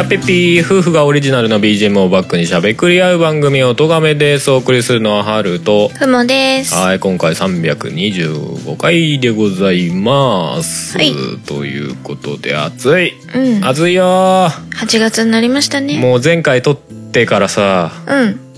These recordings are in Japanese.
やっぺっぴー夫婦がオリジナルの BGM をバックにしゃべくり合う番組をとがめですお送りするのはハルとふもです。はい今回325回でございます、はいということで暑いうん。暑いよー8月になりましたね。もう前回撮ってからさうん。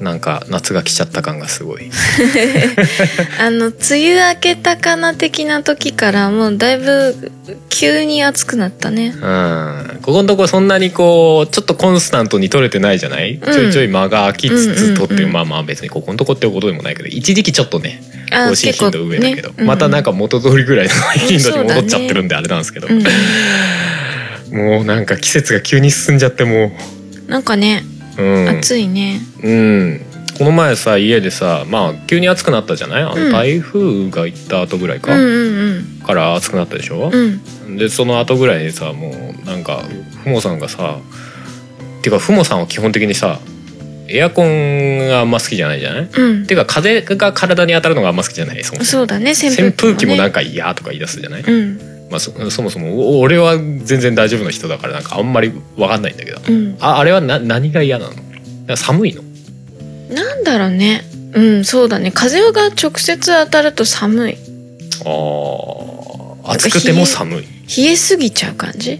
なんか夏が来ちゃった感がすごい。あの、梅雨明けたかな的な時からもうだいぶ急に暑くなったね。うん。ここのとこそんなにこうちょっとコンスタントに撮れてないじゃない、ちょいちょい間が空きつつ撮って、うんうんうん。まあまあ別にここのとこってことでもないけど一時期ちょっとねあ更新頻度上だけど、結構ね。またなんか元通りぐらいの頻度に戻っちゃってるんであれなんですけど、うん。もうなんか季節が急に進んじゃってもなんかね、う、うん、暑いね。うんこの前さ家でさまあ急に暑くなったじゃない？あうんの台風が行った後ぐらいか、うんうんから暑くなったでしょ、うん。うん。でその後ぐらいにさもうなんかふもさんがさていうかふもさんは基本的にさエアコンがあんま好きじゃないじゃない？うんて。いうか風が体に当たるのがあんま好きじゃない？そうだね、扇扇風機も、ね。もなんか嫌とか言い出すじゃない、うん。まあ、そそもそもお俺は全然大丈夫な人だからなんかあんまり分かんないんだけどうん。ああれはな何が嫌なの？寒いの？なんだろうね。うん、そうだね。風が直接当たると寒い。あー暑くても寒い冷えすぎちゃう感じ？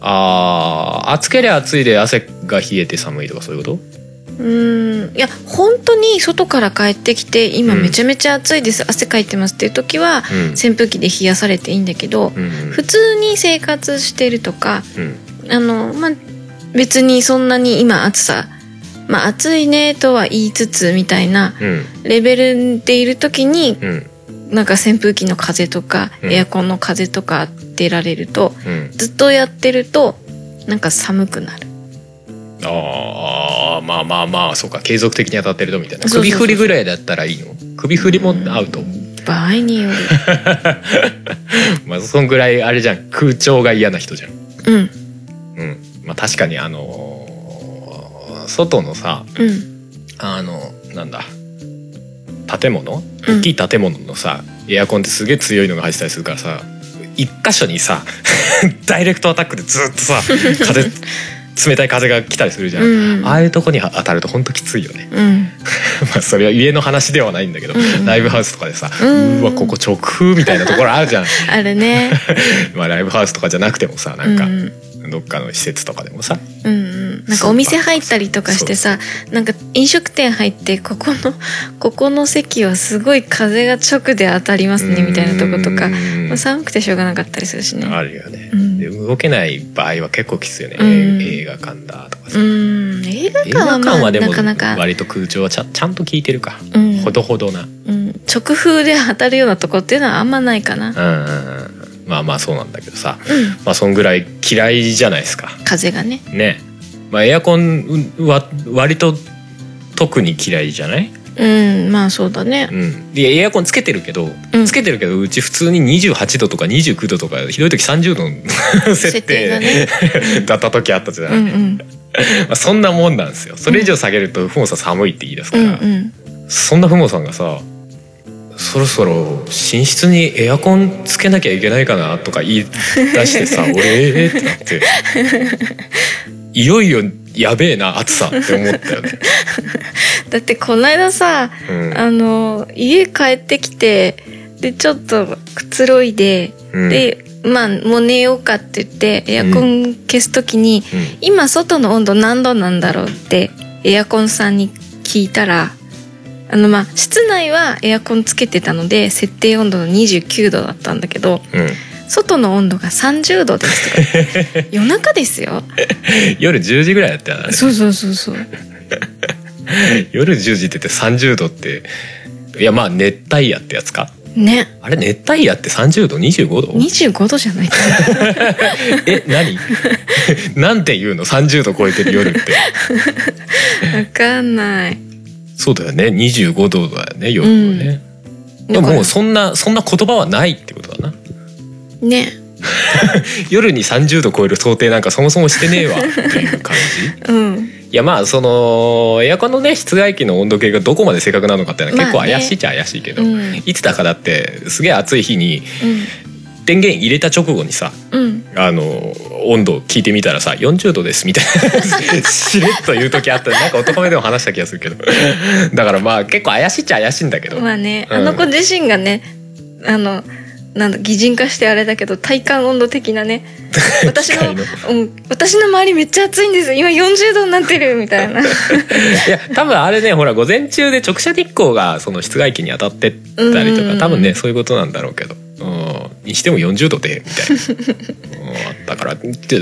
あー暑ければ暑いで汗が冷えて寒いとかそういうこと？うーん。いや本当に外から帰ってきて今うん。めちゃめちゃ暑いです、汗かいてますっていう時はうん。扇風機で冷やされていいんだけど、うん。普通に生活してるとかうん。あのまあ別にそんなに今暑さまあ暑いねとは言いつつみたいなうん。レベルでいる時にうん。なんか扇風機の風とかうん。エアコンの風とか当てられるとうん。ずっとやってるとなんか寒くなるああまあまあまあそうか継続的に当たってるとみたいな。首振りぐらいだったらいいの？首振りもアウト？場合による。まあそんぐらいあれじゃん。空調が嫌な人じゃん。うん。うん。まあ確かにあのー外のさうん。あのなんだ？建物？うん。大きい建物のさ、エアコンってすげえ強いのが入ってたりするからさ一箇所にさ ダイレクトアタックでずっとさ風冷たい風が来たりするじゃん、うん。ああいうとこに当たるとほんときついよね。うん。まあそれは家の話ではないんだけど、うんライブハウスとかでさ、ううんわここ直風みたいなところあるじゃん。あるね。まあライブハウスとかじゃなくてもさなんかうんどっかの施設とかでもさ。うんうん、なんかお店入ったりとかしてさなんか飲食店入ってここの ここの席はすごい風が直で当たりますねみたいなとことか、うんまあ、寒くてしょうがなかったりするしね。あるよね、うん。で動けない場合は結構きついよね、うん。映画館だとかさ、うん。映画館はまあ館はでもなかなか、割と空調はちゃちゃんと効いてるか、うん。ほどほどな。うん、直風で当たるようなとこっていうのはあんまないかな、うんうんうんまあまあそうなんだけどさうん、まあそんぐらい嫌いじゃないですか。風がね。ね。まあエアコンは割と特に嫌いじゃない？うん。まあそうだね。うん、でエアコンつけてるけど、うん。つけてるけどうち普通に28度とか29度とかひどい時30度の設 設定が定ね。だった時あったじゃない、うんうん。まあ、そんなもんなんですよ。それ以上下げるとふもさん寒いって言い出すうから、んうん。そんなふもさんがさそろそろ寝室にエアコンつけなきゃいけないかなとか言い出してさ 俺えーってなって。いよいよやべえな暑さって思ったよね。だってこの間さうん。あの家帰ってきてでちょっとくつろいで、うん。でまあもう寝ようかって言ってエアコン消す時に、うん。今外の温度何度なんだろうってエアコンさんに聞いたらあのまあ室内はエアコンつけてたので設定温度の29度だったんだけどうん。外の温度が30度ですとか 夜中ですよ。夜10時ぐらいだったよね。そうそうそうそう。夜10時って言って30度っていやまあ熱帯夜ってやつか？ね。あれ熱帯夜って30度？25度？25度じゃないか え何？なんて言うの？30度超えてる夜って。なわかんないそうだよね。25度だよね夜はね、でももうそんなそんな言葉はないってことだな。ね。夜に30度超える想定なんかそもそもしてねえわっていう感じ。うん。いやまあそのエアコンのね室外機の温度計がどこまで正確なのかっていうのは結構怪しいっちゃ怪しいけど、うん。いつだかだってすげえ暑い日に電源入れた直後にさうん。うんあの温度聞いてみたらさ40度ですみたいな しれっと言う時あった。なんか男目でも話した気がするけど。だからまあ結構怪しいっちゃ怪しいんだけど、まあね、うん。あの子自身がねあのなんだ擬人化してあれだけど体感温度的なね 私のうん、私の周りめっちゃ暑いんです今40度になってるみたいな。いや多分あれねほら午前中で直射日光がその室外機に当たってたりとか多分ねそういうことなんだろうけど、うん、にしても40度でみたいな、うん、あったから。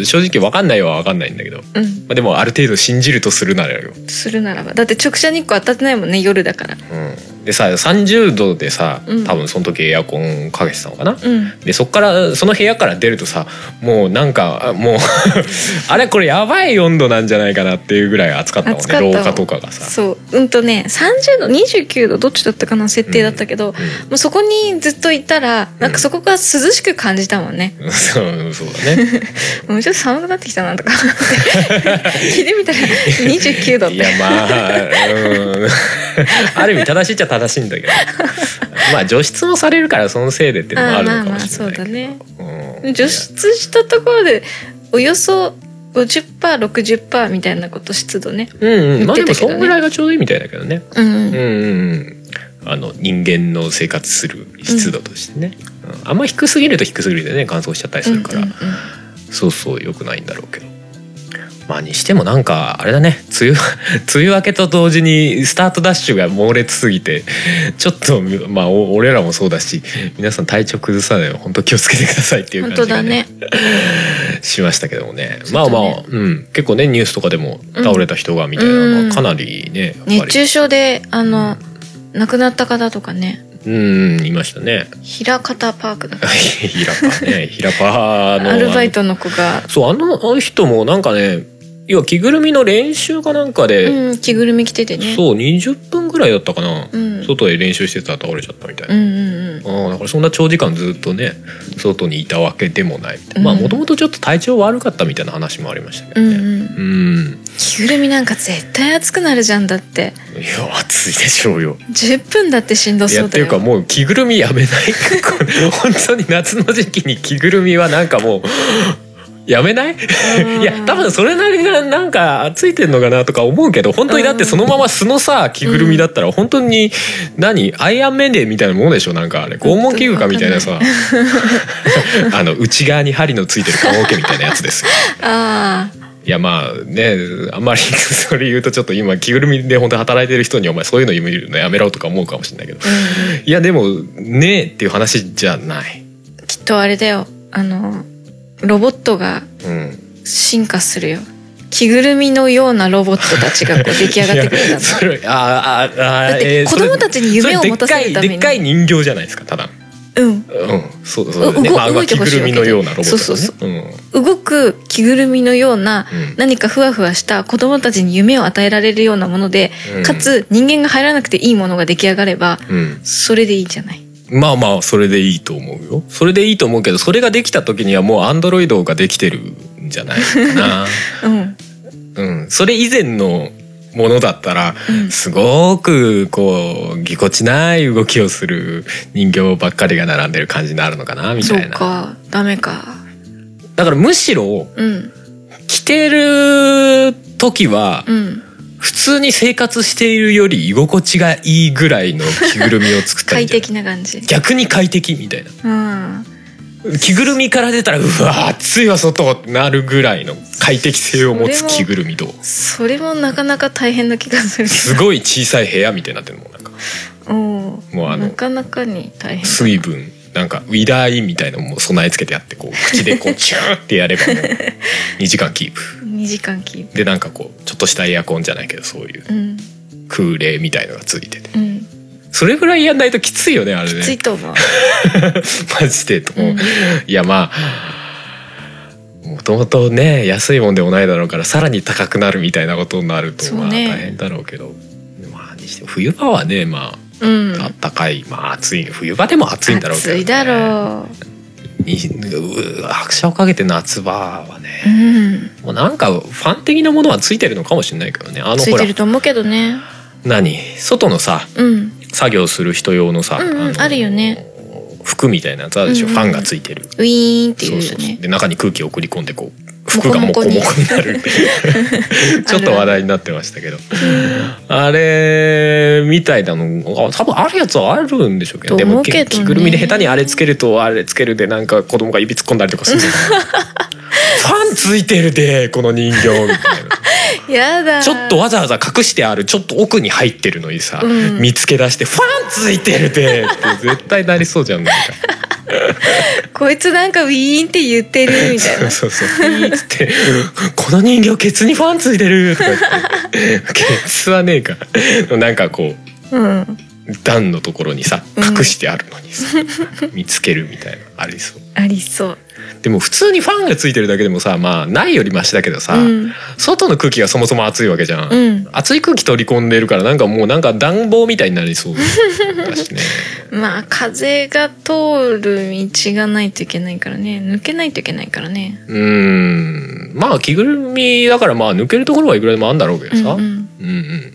正直分かんないは分かんないんだけど、まうん。あ、でもある程度信じるとするならよ、するならば。だって直射日光当たってないもんね夜だから。うん、でさ30度でさうん。多分その時エアコンかけてたのかな、うん。でそっからその部屋から出るとさもうなんかあもう あれこれやばい温度なんじゃないかなっていうぐらい暑かったもんね廊下とかがさ。そう。うんとね30度29度どっちだったかな設定だったけど、もうそこにずっといたらなんかそこが涼しく感じたもんね、うん。そうそうだね。もうちょっと寒くなってきたなとか。聞いてみたら29度って。いやまあ、うん、ある意味正しいっちゃ正しいんだけど。まあ除湿もされるからそのせいでっていうのもあるのかもしれないけど。まあまあそうだね。うん。除湿したところでおよそ 50%60% みたいなこと湿度ね。うんうん。まあでもそんぐらいがちょうどいいみたいだけどね。うん、うんうんうんあの人間の生活する湿度としてね、うん。あんま低すぎると低すぎるでね乾燥しちゃったりするから、うんうんそうそう良くないんだろうけど。まあにしてもなんかあれだね。梅雨 梅雨明けと同時にスタートダッシュが猛烈すぎてちょっとまあお俺らもそうだし皆さん体調崩さないように本当気をつけてくださいっていう本感じがねね。しましたけどもね。ね。まあまあ、うん、結構ねニュースとかでも倒れた人がみたいなのはかなりね、やっぱり。熱中症であの亡くなった方とかね。うんいましたね。平方パークだ 平パね平パの。アルバイトの子が。そうあのあの人もなんかね要は着ぐるみの練習かなんかで、うん着ぐるみ着ててね。そう20分ぐらいだったかな、うん。外で練習してたら倒れちゃったみたいな、うんうんうん。だからそんな長時間ずっとね外にいたわけでもない。みたいな、うん。まあもともとちょっと体調悪かったみたいな話もありましたけどね。うんうん。うん。着ぐるみなんか絶対暑くなるじゃんだって。いや暑いでしょうよ。10分だってしんどいそうだよ。やっていうかもう着ぐるみやめない。本当に夏の時期に着ぐるみはなんかもうやめない？うん。いや多分それなりななんかついてんのかなとか思うけど本当にだってそのまま素のさ着ぐるみだったら本当に何？アイアンメンデーみたいなものでしょ？なんかあれ拷問器具かみたいなさ。あの内側に針のついてる棺桶みたいなやつです。よ。あいやまあねあんまりそれ言うとちょっと今着ぐるみで本当に働いてる人にお前そういうの見るのやめろとか思うかもしれないけど。あ、うん。いやでもねえっていう話じゃない。きっとあれだよ。あのロボットがうん、進化するよ。着ぐるみのようなロボットたちがこう 出来上がってくるんだそれああああだってえー子供たちに夢を持たせるために。それでっかい人形じゃないですかただうん。うん。そうそうね、まあ、動いてほしいるみのようなロボットだね。そうそう。うん。動く着ぐるみのようなうん。何かふわふわした子供たちに夢を与えられるようなもので、うん。かつ人間が入らなくていいものが出来上がればうん。それでいいじゃないまあまあそれでいいと思うよ。それでいいと思うけどそれができた時にはもうアンドロイドができてるんじゃないかな。うん。うん。それ以前のものだったらうん。すごくこうぎこちない動きをする人形ばっかりが並んでる感じになるのかなみたいな。か。ダメか。だからむしろうん。着てる時はうん普通に生活しているより居心地がいいぐらいの着ぐるみを作ったらいい？快適な感じ。逆に快適みたいな。うん。着ぐるみから出たらうわ暑いわ外ってなるぐららいの快適性を持つ着ぐるみどうそれもなかなか大変な気がするけすごい小さい部屋みたいになってるもんなんか。どう。んもうあのなかなかに大変。だ水分なんかウィダーインみたいなのも備え付けてあってこう口でこう チューってやればもう2時間キープ。2時間キープ。でなんかこうちょっとしたエアコンじゃないけどそういううん。空冷みたいのがついてて。うん。それぐらいやんないときついよねあれね。きついと思う、マジでと思う、うん。いやまあもともとね安いもんでもないだろうからさらに高くなるみたいなことになるとまあ大変だろうけど。まあにしても冬場はねまうん。ああったかいまあ暑い冬場でも暑いんだろうけど、ね、暑いだろにう拍車をかけて夏場はううね、ん。もうなんかファン的なものはついてるのかもしれないけどね。あのついてると思うけどね。何？外のさうん。作業する人用のさ、うんうんのあるよね。服みたいなやつあるでしょ、うんうん。ファンがついてる。ウィーンっていうよね。そうそうそう。で中に空気を送り込んでこう服がモコモコになるっていうちょっと話題になってましたけどあれみたいなのあ多分あるやつはあるんでしょうけどとでも着ぐるみで下手にあれつけるとあれつけるでなんか子供が指突っ込んだりとかする ファンついてるでこの人形みたいな。やだちょっとわざわざ隠してあるちょっと奥に入ってるのにさ、うん見つけ出して「ファンついてるで!」って絶対なりそうじゃんなんか。こいつなんかウィーンって言ってるみたいなそう そうそう。ピーっつって、この人形ケツにファンついてるとか言って。ケツはねえか。なんかこう、うん段のところにさ、うん隠してあるのにさ、見つけるみたいな、ありそう。ありそうでも普通にファンがついてるだけでもさ、まあ、ないよりマシだけどさ、うん外の空気がそもそも暑いわけじゃん。うん暑い空気取り込んでるからなんかもうなんか暖房みたいになりそうだしね。まあ風が通る道がないといけないからね抜けないといけないからねうーん。まあ着ぐるみだからまあ抜けるところはいくらでもあるんだろうけどさ。うんうんうんうん、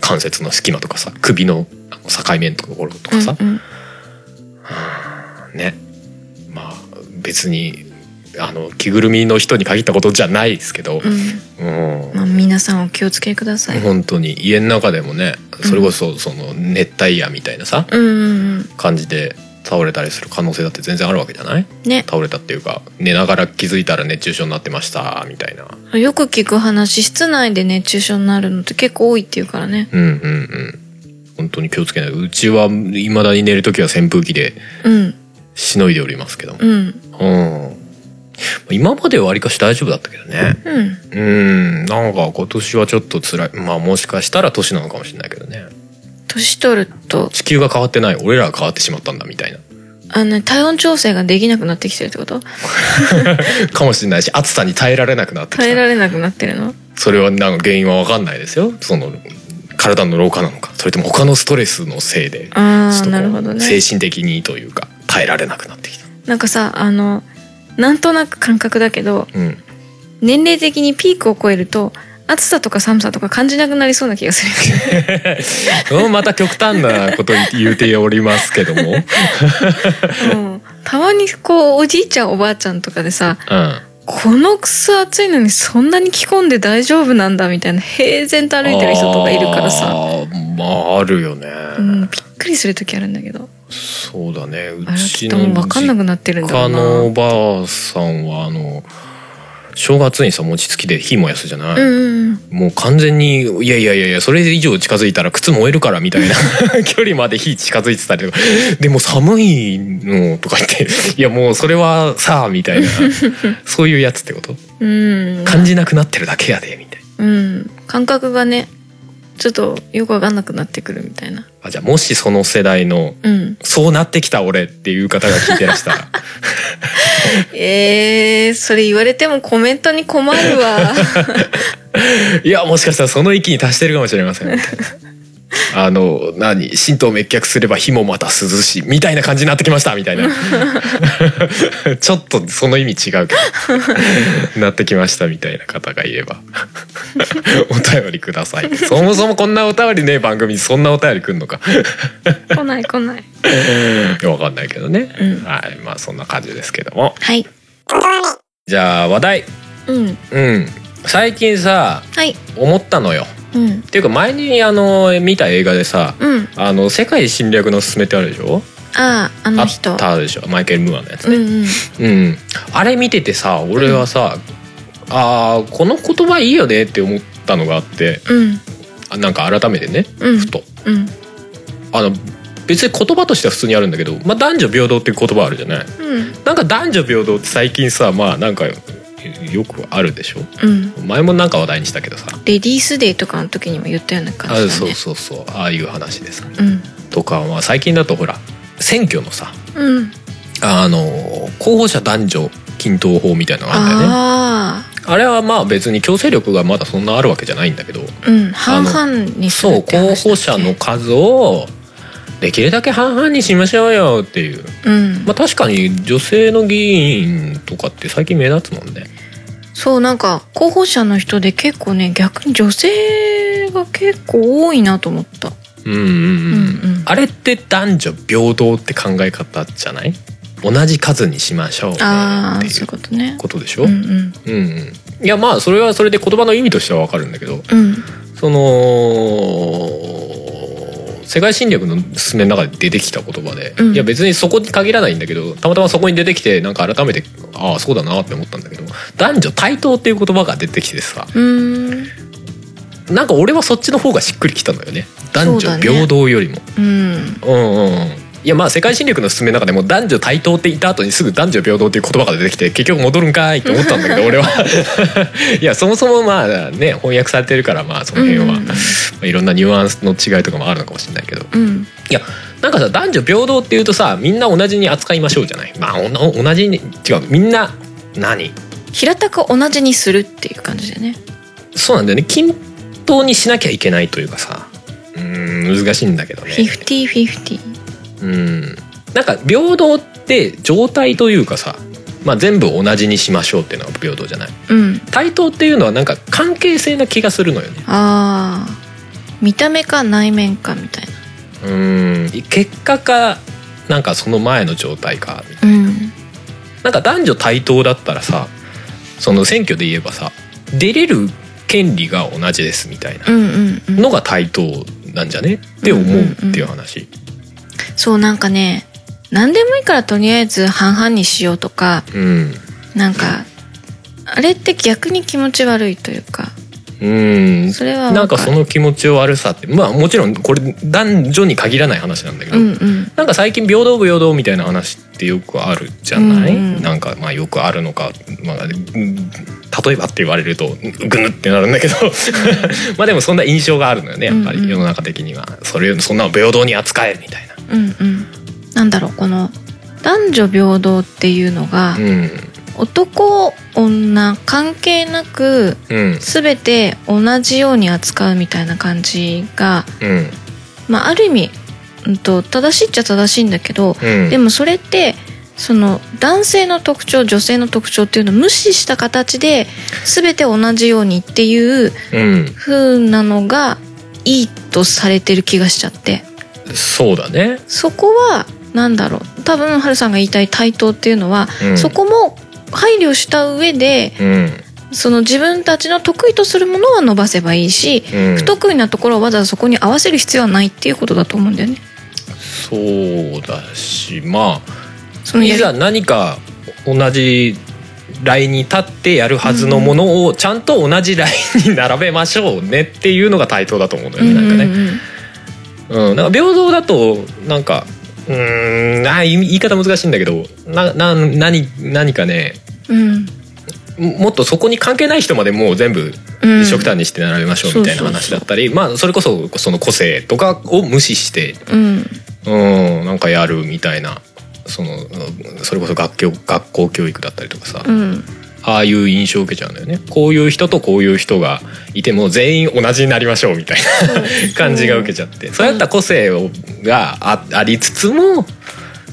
関節の隙間とかさ首の境目のところとかさ、うんうん。ね。まあ別にあの着ぐるみの人に限ったことじゃないですけど、うん。うん。まあ、皆さんお気をつけください。本当に家の中でもねそれこそその熱帯夜みたいなさ、うんうん。感じで倒れたりする可能性だって全然あるわけじゃない？うん。ね。倒れたっていうか寝ながら気づいたら熱中症になってましたみたいなよく聞く話、室内で熱中症になるのって結構多いっていうからね。うんうんうん本当に気をつけないうちはいまだに寝る時は扇風機でうん。しのいでおりますけどもうん。うん。今まではわりかし大丈夫だったけどね。うん。うん。なんか今年はちょっと辛い。まあもしかしたら年なのかもしれないけどね。年取ると、地球が変わってない。俺らが変わってしまったんだみたいな。あの、体温調整ができなくなってきてるってこと？かもしれないし、暑さに耐えられなくなってき耐えた。られなくなってるの？それはなんか原因はわかんないですよ。その、体の老化なのか。それとも他のストレスのせいで。ああ、なるほどね。精神的にというか、耐えられなくなってきた。なんかさ、あの、なんとなく感覚だけど、うん。年齢的にピークを超えると、暑さとか寒さとか感じなくなりそうな気がする。うんまた極端なこと言うておりますけども。うんたまにこう、おじいちゃんおばあちゃんとかでさ、うん。このくそ暑いのにそんなに着込んで大丈夫なんだみたいな平然と歩いてる人とかいるからさ、まああるよね、うん、びっくりする時あるんだけどそうだねうちの分かんなくなってるんだおばあさんはあの正月にさ餅つきで火燃やすじゃない、うんうんもう完全にいやいやいやいやそれ以上近づいたら靴燃えるからみたいな。距離まで火近づいてたりとか。でも寒いのとか言って。いやもうそれはさみたいな。そういうやつってこと？うん。感じなくなってるだけやでみたいな。うん。感覚がねちょっとよく分かんなくなってくるみたいな。あじゃあもしその世代のうん。そうなってきた俺っていう方が聞いてらしたら。えー、それ言われてもコメントに困るわ。いやもしかしたらその域に達してるかもしれませんあの何神道滅却すれば火もまた涼しいみたいな感じになってきましたみたいな。ちょっとその意味違うけどなってきましたみたいな方がいれば。お便りください。そもそもこんなお便りね番組にそんなお便りくんのか。来ない来ない。わかんないけどね、うん。はいまあそんな感じですけども。はい。じゃあ話題。うん。うん。最近さはい。思ったのようん。っていうか前にあの見た映画でさうん。あの世界侵略のすすめってあるでしょ？ああああっの人たでしょ？マイケル・ムーアのやつうんね、うん。うん。あれ見ててさ俺はさ、あーこの言葉いいよねって思ったのがあってうん。あなんか改めてね、うん。ふと。うん。あの別に言葉としては普通にあるんだけど、まあ、男女平等っていう言葉あるじゃない？うん。なんか男女平等って最近さまあなんかよくあるでしょ？うん。前もなんか話題にしたけどさ。レディースデーとかの時にも言ったような感あじだね。そうそうそう。ああいう話でさ。うん。ととかは最近だとほら選挙のさうん。あの候補者男女均等法みたいなのがあるんだよね。ああれはまあ別に強制力がまだそんなあるわけじゃないんだけど。あうん。半々にするそう候補者の数をできるだけ半々にしましょうよっていう。うん。まあ確かに女性の議員とかって最近目立つもんね。そうなんか候補者の人で結構ね逆に女性が結構多いなと思った。うんうんうん、うんうん。あれって男女平等って考え方じゃない？同じ数にしましょうねっていああそういううことね。ことでしょ、うんうん。うんうん。いやまあそれはそれで言葉の意味としてはわかるんだけど。うん。その世界侵略の進めの中で出てきた言葉で、うん。いや別にそこに限らないんだけどたまたまそこに出てきてなんか改めてああそうだなって思ったんだけど男女対等っていう言葉が出てきてさ。なんか俺はそっちの方がしっくりきたんだよね。男女平等よりも。うん。うんうんうんいやまあ世界侵略の進めの中でも男女対等って言った後にすぐ男女平等っていう言葉が出てきて結局戻るんかいって思ったんだけど 俺は。いやそもそもまあね翻訳されてるからまあその辺は、うん。まあいろんなニュアンスの違いとかもあるのかもしれないけど。うん。いやなんかさ男女平等っていうとさみんな同じに扱いましょうじゃない？まあ同じに違うみんな何？平たく同じにするっていう感じでね。そうなんだよね。均等にしなきゃいけないというかさ。うーん難しいんだけどね。フィフティフィフティうん。なんか平等って状態というかさ、まあ、全部同じにしましょうっていうのが平等じゃない？うん。対等っていうのはなんか関係性な気がするのよね。ああ見た目か内面かみたいな。うん。結果かなんかその前の状態か。みたいうん。ななんか男女対等だったらさその選挙で言えばさ出れる権利が同じですみたいなのが対等なんじゃね？って思うっていう話そうなんかね何でもいいからとりあえず半々にしようとかうん。なんかあれって逆に気持ち悪いというかうん。それはなんかその気持ち悪さってまあもちろんこれ男女に限らない話なんだけど、うんうん。なんか最近平等平等みたいな話ってよくあるじゃない、うんうん。なんかまあよくあるのか、まあ、うん例えばって言われるとグヌってなるんだけど。まあでもそんな印象があるのよねやっぱり世の中的には。それそんなの平等に扱えみたいうんうん。なんだろうこの男女平等っていうのがなうん男女関係なくうん全て同じように扱うみたいな感じが、うん。まあ、ある意味、うん、と正しいっちゃ正しいんだけど、うん。でもそれってその男性の特徴女性の特徴っていうのを無視した形で全て同じようにっていううん。風なのがいいとされてる気がしちゃってそうだね。そこはなんだろう。多分ハルさんが言いたい対等っていうのは、うん。そこも配慮した上でうん。その自分たちの得意とするものは伸ばせばいいし、うん。不得意なところをわざわざそこに合わせる必要はないっていうことだと思うんだよね。そうだしまあいそのやりざ何か同じラインに立ってやるはずのものをちゃんと同じラインに並べましょうねっていうのが対等だと思うんだよねなんかね。うん、なんか平等だとなんかうーんあ言い方難しいんだけどなな何何かねうん。うんももっとそこに関係ない人までもう全部うん。一緒くたにして並べましょうみたいな話だったり、まあそれこそその個性とかを無視してうん。うんなんかやるみたいなそのうんそれこそ学校学校教育だったりとかさ、うんああいう印象を受けちゃうんだよね。こういう人とこういう人がいても全員同じになりましょうみたいな感じが受けちゃって。そうやった個性をがあありつつも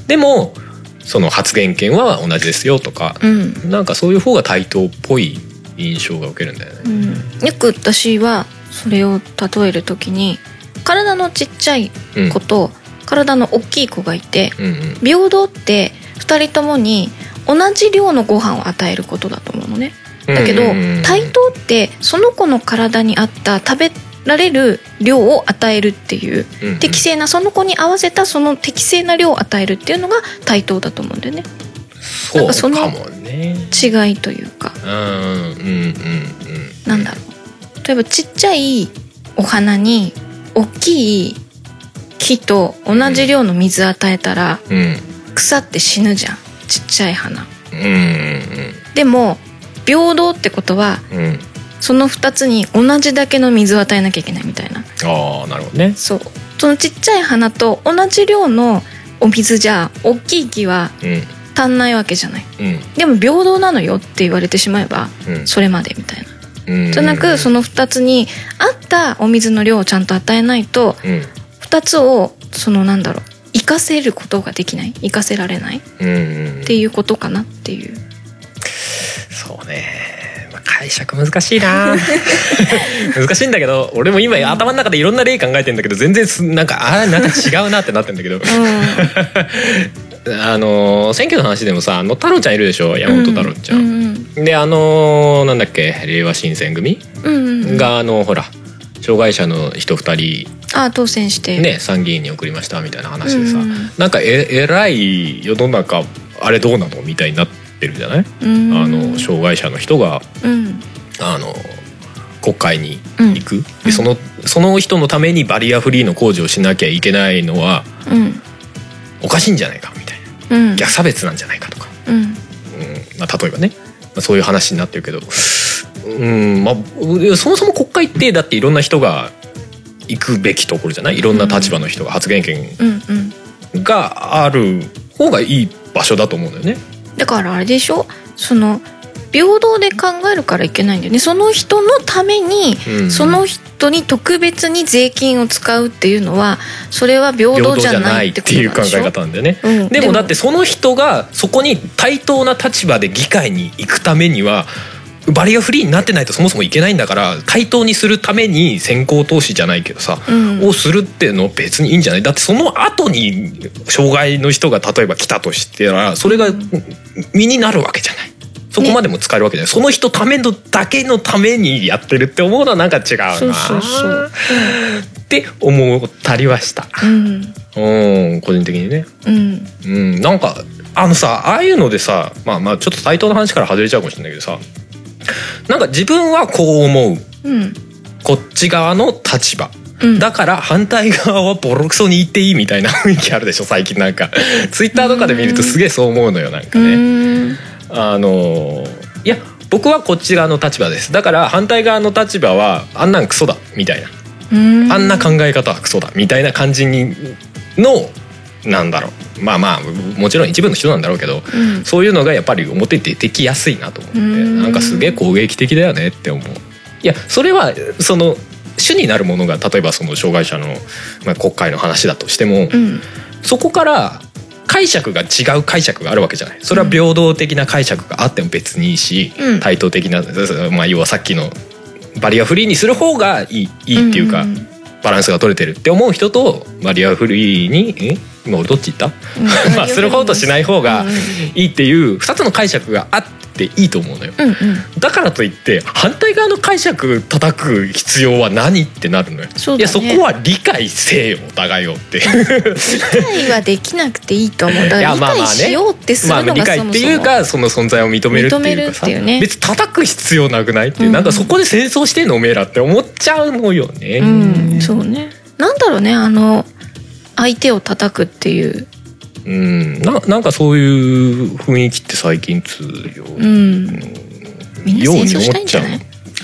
でもその発言権は同じですよとか、うん。なんかそういう方が対等っぽい印象が受けるんだよね。うん。よく私はそれを例える時に体のちっちゃいうん。子と体の大きい子がいてうんうん。平等って2人ともに同じ量のご飯を与えることだと思うのね。だけど対等ってその子の体に合った食べられる量を与えるっていううんうん。適正なその子に合わせたその適正な量を与えるっていうのが対等だと思うんだよね。そうかその。違いというか。うんうんうんうん。なんだろう。例えばちっちゃいお花に大きい木と同じ量の水与えたらう。うん。腐って死ぬじゃんちっちゃい花。うんうんでも平等ってことはうん。うん。その2つに同じだけの水を与えなきゃいけないみたいな。ああなるほどね。そう。そのちっちゃい花と同じ量のお水じゃ大きい木はうん。足んないわけじゃない。うん。でも平等なのよって言われてしまえばうん。それまでみたいな。うん。じゃなくその2つに合ったお水の量をちゃんと与えないとうん。2つをそのなんだろう活かせることができない？活かせられない？っうん。うんていうことかなっていう。そうね、まあ、解釈難しいな。難しいんだけど俺も今頭の中でいろんな例考えてんだけど全然すなんかあーなんか違うなってなってんだけど。う あのー選挙の話でもさあの太郎ちゃんいるでしょ？山本太郎ちゃん。うん。であのーなんだっけ？令和新選組？うんうんうん。があのほら障害者の人二人あ当選して。ね参議院に送りましたみたいな話でさ、うん。なんかええらい世の中あれどうなのみたいになってるじゃない、うん。あの障害者の人がうん。あの国会に行く、うん。でそのその人のためにバリアフリーの工事をしなきゃいけないのはうん。おかしいんじゃないかみたいな。うん。逆差別なんじゃないかとか、うん。うん。まあ、例えばね、まあ、そういう話になってるけど、うんまあ、そもそも国会ってだっていろんな人が行くべきところじゃない？いろんな立場の人が発言権がある方がいい場所だと思うんだよね。だからあれでしょ？その平等で考えるからいけないんだよね。その人のために、うん。その人に特別に税金を使うっていうのはそれは平等じゃないっていう考え方なんだよね。うん。でもだってその人がそこに対等な立場で議会に行くためにはバリアフリーになってないとそもそもいけないんだから対等にするために先行投資じゃないけどさ、うん。をするっていうの別にいいんじゃない？だってその後に障害の人が例えば来たとしてらそれが身になるわけじゃない。そこまでも使えるわけじゃない、その人ためのだけのためにやってるって思うのはなんか違うな。そうそうそうって思ったりはした。うん。うん。個人的にね。うん。うん、なんかあのさああいうのでさまあまあちょっと対等の話から外れちゃうかもしれないけどさなんか自分はこう思う。うん。こっち側の立場。うん。だから反対側はボロクソに言っていいみたいな 雰囲気あるでしょ最近なんか。ツイッターとかで見るとすげえそう思うのよなんかうね。ん。あのいや僕はこっち側の立場です。だから反対側の立場はあんなんクソだみたいな。うん。あんな考え方はクソだみたいな感じにのなんだろう。まあまあもちろん一部の人なんだろうけどうん。そういうのがやっぱり表に出てきやすいなと思ってうん。なんかすげえ攻撃的だよねって思う。いやそれはその主になるものが例えばその障害者の、まあ、国会の話だとしても、うん。そこから解釈が違う解釈があるわけじゃない。それは平等的な解釈があっても別にいいし、うん。対等的な、まあ、要はさっきのバリアフリーにする方がいいいいっていうか、うんバランスが取れてるって思う人とバリアフリーにえ今俺どっち言った、うん。まあする方としない方がいいっていう2つの解釈があっていいと思うのよ。うんうん。だからといって反対側の解釈叩く必要は何ってなるのよ。ね。いやそこは理解せよお互いをって。理解はできなくていいと思う。だから理解しようってするまあのが理解っていうかその存在を認めるっていうかさね。別に叩く必要なくないっていう、うん。なんかそこで戦争してんのおめえらって思っちゃうのよね。うん。そうね。なんだろうねあの相手を叩くっていううん。ななんかそういう雰囲気って最近強い、うん。ように思っちゃう。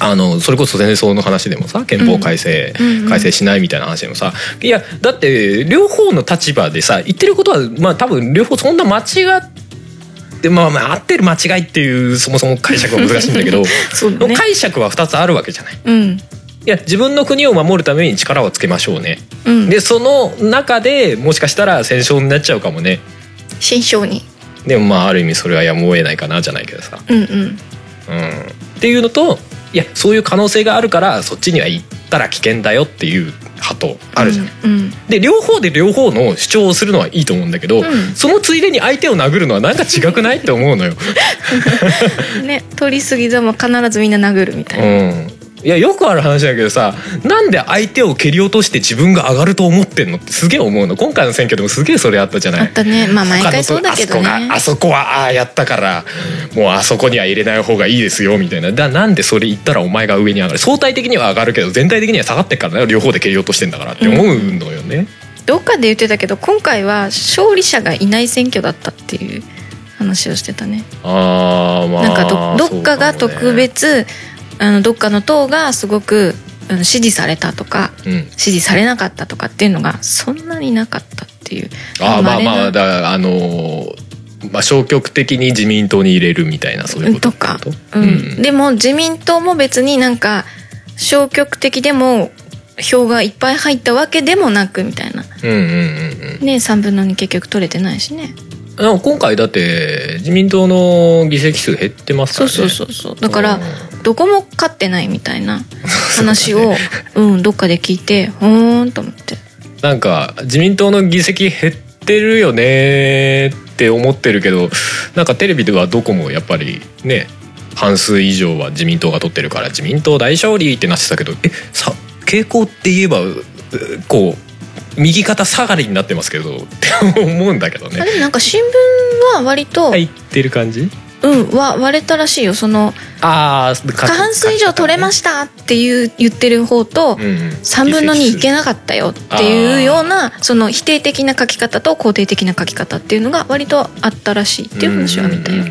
あのそれこそ戦争の話でもさ憲法改正、うん。うん。改正しないみたいな話でもさいやだって両方の立場でさ言ってることはまあ多分両方そんな間違ってまあまあ合ってる間違いっていうそもそも解釈は難しいんだけど ね。解釈は2つあるわけじゃない。うんいや自分の国を守るために力をつけましょうね。うんでその中でもしかしたら戦争になっちゃうかもね。慎重にでもまあある意味それはやむを得ないかなじゃないけどさ。うんうんうん、っていうのといやそういう可能性があるからそっちには行ったら危険だよっていう派とあるじゃん。うんで両方で両方の主張をするのはいいと思うんだけど、んそのついでに相手を殴るのはなんか違くないって思うのよ。う んね取り過ぎでも必ずみんな殴るみたいなうんいやよくある話だけどさなんで相手を蹴り落として自分が上がると思ってんのってすげえ思うの。今回の選挙でもすげえそれあったじゃない。あったね。まあ毎回そうだけどね。あそこがあそこはああやったからもうあそこには入れない方がいいですよみたいな。だなんでそれ言ったらお前が上に上がる。相対的には上がるけど全体的には下がってっからね。両方で蹴り落としてんだからって思うのよね、どっかで言ってたけど今回は勝利者がいない選挙だったっていう話をしてたね。あーまあなんかどどっかが特別あのどっかの党がすごく支持されたとかうん。支持されなかったとかっていうのがそんなになかったっていう。ああまあまあだからあのーまあ消極的に自民党に入れるみたいなそういうこととかってこ、と？うん。でも自民党も別になんか消極的でも票がいっぱい入ったわけでもなくみたいな。うんうんうんうん。ね3分の2結局取れてないしねでも今回だって自民党の議席数減ってますかそうらね。そうそうそうだからうん。どこも勝ってないみたいな 話をう、ん、どっかで聞いてほーんと思って。なんか自民党の議席減ってるよねって思ってるけどなんかテレビではどこもやっぱりね半数以上は自民党が取ってるから自民党大勝利ってなってたけどえさ傾向って言えばうこう右肩下がりになってますけどって思うんだけどあねでもなんか新聞は割と、入ってる感じ？うんわ割れたらしいよ。そのああ過半数以上取れましたっていう言ってる方と、うんうん。3分の2いけなかったよっていうようなその否定的な書き方と肯定的な書き方っていうのが割とあったらしいっていう話は見たよ。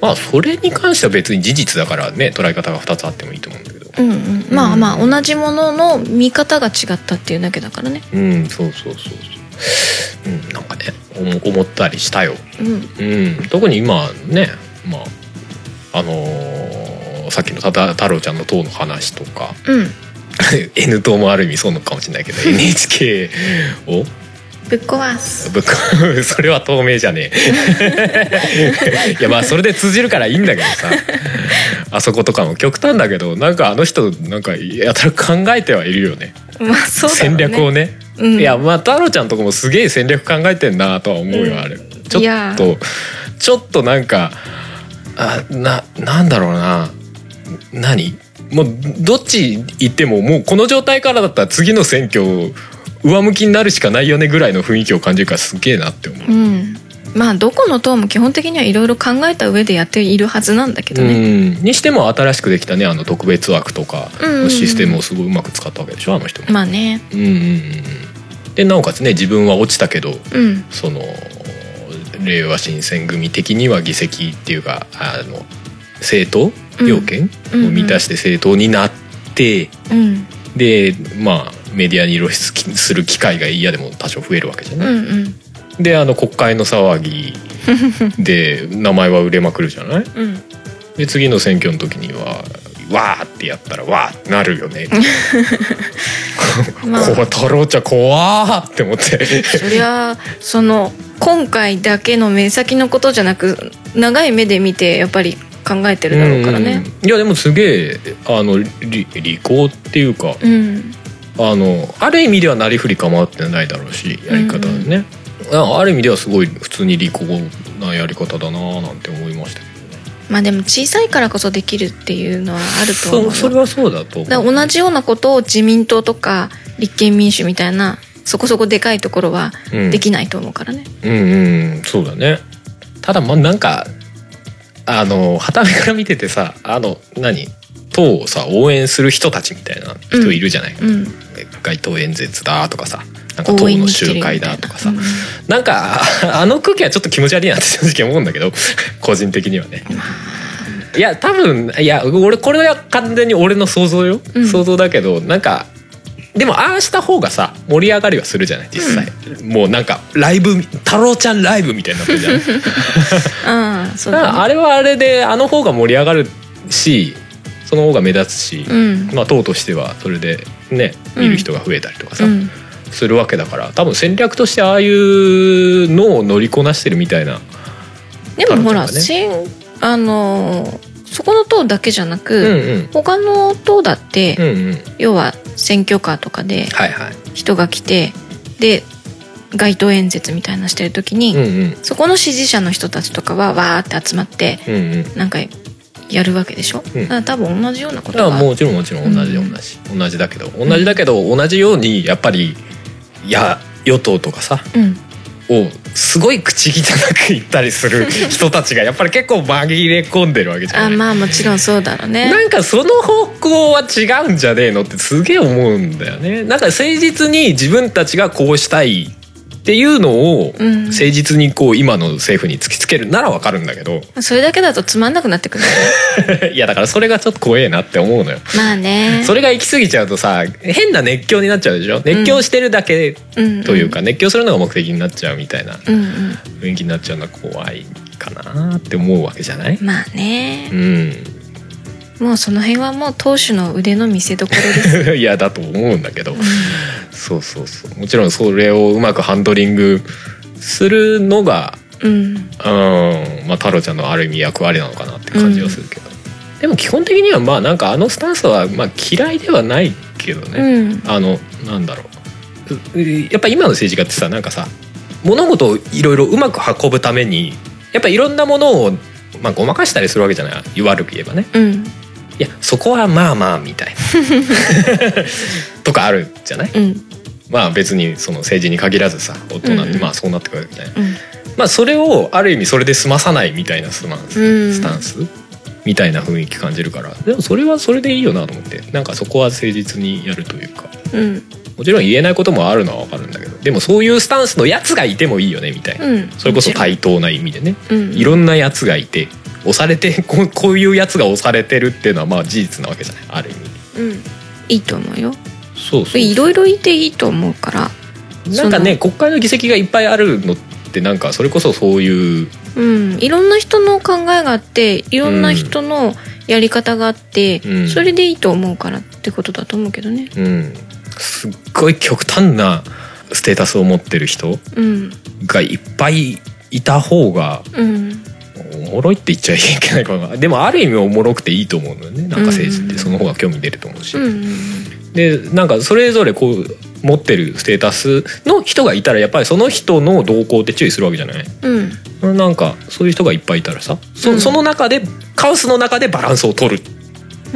まあそれに関しては別に事実だからね捉え方が2つあってもいいと思うんだけどうんうん、まあまあ同じものの見方が違ったっていうだけだからね。うんそうそうそうそう。うんなんかね思思ったりしたよ。うん。うん。特に今ねまああのーさっきの太郎ちゃんの党の話とか。うん。N 党もある意味そうなのかもしれないけど NHK を。ぶっ壊す。ぶっこ それは透明じゃねえ。いやまあそれで通じるからいいんだけどさあそことかも極端だけどなんかあの人なんかやたら考えてはいるよね。まあそうだろう戦ね。略をね、うん。いやまあ太郎ちゃんとこもすげえ戦略考えてんなとは思うよ、うんあれちょっとちょっとなんかあななんだろうな。何？もうどっち行ってももうこの状態からだったら次の選挙上向きになるしかないよねぐらいの雰囲気を感じるからすげえなって思う。うん。まあどこの党も基本的にはいろいろ考えた上でやっているはずなんだけどね。うんにしても新しくできたねあの特別枠とかうんうんうんのシステムをすごいうまく使ったわけでしょあの人も。まあね。うんうんうんうんでなおかつね自分は落ちたけどうんその令和新選組的には議席っていうかあの政党要件うんを満たして政党になって、うんでまあメディアに露出する機会が嫌でも多少増えるわけじゃうない。んうんであの国会の騒ぎ で名前は売れまくるじゃない？うん。で次の選挙の時にはわーってやったらわーってなるよね。まあこう太郎ちゃん怖ーって思って。そりゃその今回だけの目先のことじゃなく長い目で見てやっぱり考えてるだろうからね。うんいやでもすげえあの利利口っていうかうんあのある意味ではなりふり構ってないだろうしやり方でね、あある意味ではすごい普通に利口なやり方だなーなんて思いましたまあでも小さいからこそできるっていうのはあると思うよ。それはそうだと同じようなことを自民党とか立憲民主みたいなそこそこでかいところはうん。できないと思うからね。うんうんそうだね。ただまあなんかあの旗目から見ててさあの何？党をさ応援する人たちみたいな人いるじゃない、うん、街頭演説だとかさなんか党の集会だとかさ、うん。なんか あの空気はちょっと気持ち悪いなって正直思うんだけど 個人的にはね。いや多分いや俺これは完全に俺の想像よ、うん。想像だけどなんかでもああした方がさ盛り上がりはするじゃない実際、もうなんかライブ太郎ちゃんライブみたいになってるじゃ うだからだ、ね、あれはあれであの方が盛り上がるしその方が目立つし、うん。まあ党としてはそれでね見る人が増えたりとかさ、うんするわけだから多分戦略としてああいうのを乗りこなしてるみたいな。でもほら、あのーそこの党だけじゃなうんく、うん。他の党だって、うんうん。要は選挙カーとかではいはい。人が来てで街頭演説みたいなのしてる時に、うんうん。そこの支持者の人たちとかはわーって集まってうんうん。なんかやるわけでしょ、うん。多分同じようなことがもちろんもちろん同じでうん同じ、同じだけど同じだけど同じようにやっぱりいや与党とかさうん。をすごい口汚く言ったりする 人たちがやっぱり結構紛れ込んでるわけじゃない。あまあもちろんそうだろうね。なんかその方向は違うんじゃねえのってすげえ思うんだよねなんか誠実に自分たちがこうしたいっっていうのをうん。誠実にこう今の政府に突きつけるならわかるんだけど。それだけだとつまんなくなってくる いやだからそれがちょっと怖えなって思うのよ。まあね。それが行き過ぎちゃうとさ変な熱狂になっちゃうでしょ？熱狂してるだけうんというか、熱狂するのが目的になっちゃうみたいなうんうん。雰囲気になっちゃうのは怖いかなって思うわけじゃない？まあね。うんもうその辺はもう当主の腕の見せ所です、いやだと思うんだけど、そうそうそう。もちろんそれをうまくハンドリングするのがうん、うん。まあ太郎ちゃんのある意味役割なのかなって感じはするけど、でも基本的にはまあなんかあのスタンスはまあ嫌いではないけどね、うん。あのなんだろうう。やっぱ今の政治家ってさなんかさ物事をいろいろうまく運ぶためにやっぱいろんなものを、まあ、ごまかしたりするわけじゃない？悪く言えばね。うんいやそこはまあまあみたいな。とかあるじゃない？うん。まあ別にその政治に限らずさ大人ってうんうん。まあそうなってくるわけじゃな。い、うん。まあそれをある意味それで済まさないみたいなスタンス,、うん。スタンスみたいな雰囲気感じるから。でもそれはそれでいいよなと思って。なんかそこは誠実にやるというか。うん。もちろん言えないこともあるのは分かるんだけど。でもそういうスタンスのやつがいてもいいよねみたいな、うん。それこそ対等な意味でね、うん。いろんなやつがいて押されて こうこういうやつが押されてるっていうのはまあ事実なわけじゃない。ある意味。うん。いいと思うよ。そうそういろいろいていいと思うからなんかねそ国会の議席がいっぱいあるのってなんかそれこそそういううん。いろんな人の考えがあっていろんな人のやり方があって、うん。それでいいと思うからってことだと思うけどね。うん。すっごい極端なステータスを持ってる人うん。がいっぱいいた方がうん。おもろいって言っちゃいけないかな。でもある意味おもろくていいと思うのよね。なんか政治ってその方が興味出ると思うし、うんうんでなんかそれぞれこう持ってるステータスの人がいたらやっぱりその人の動向って注意するわけじゃない？うん。なんかそういう人がいっぱいいたらさ。そ,、うん。その中でカオスの中でバランスを取る。だ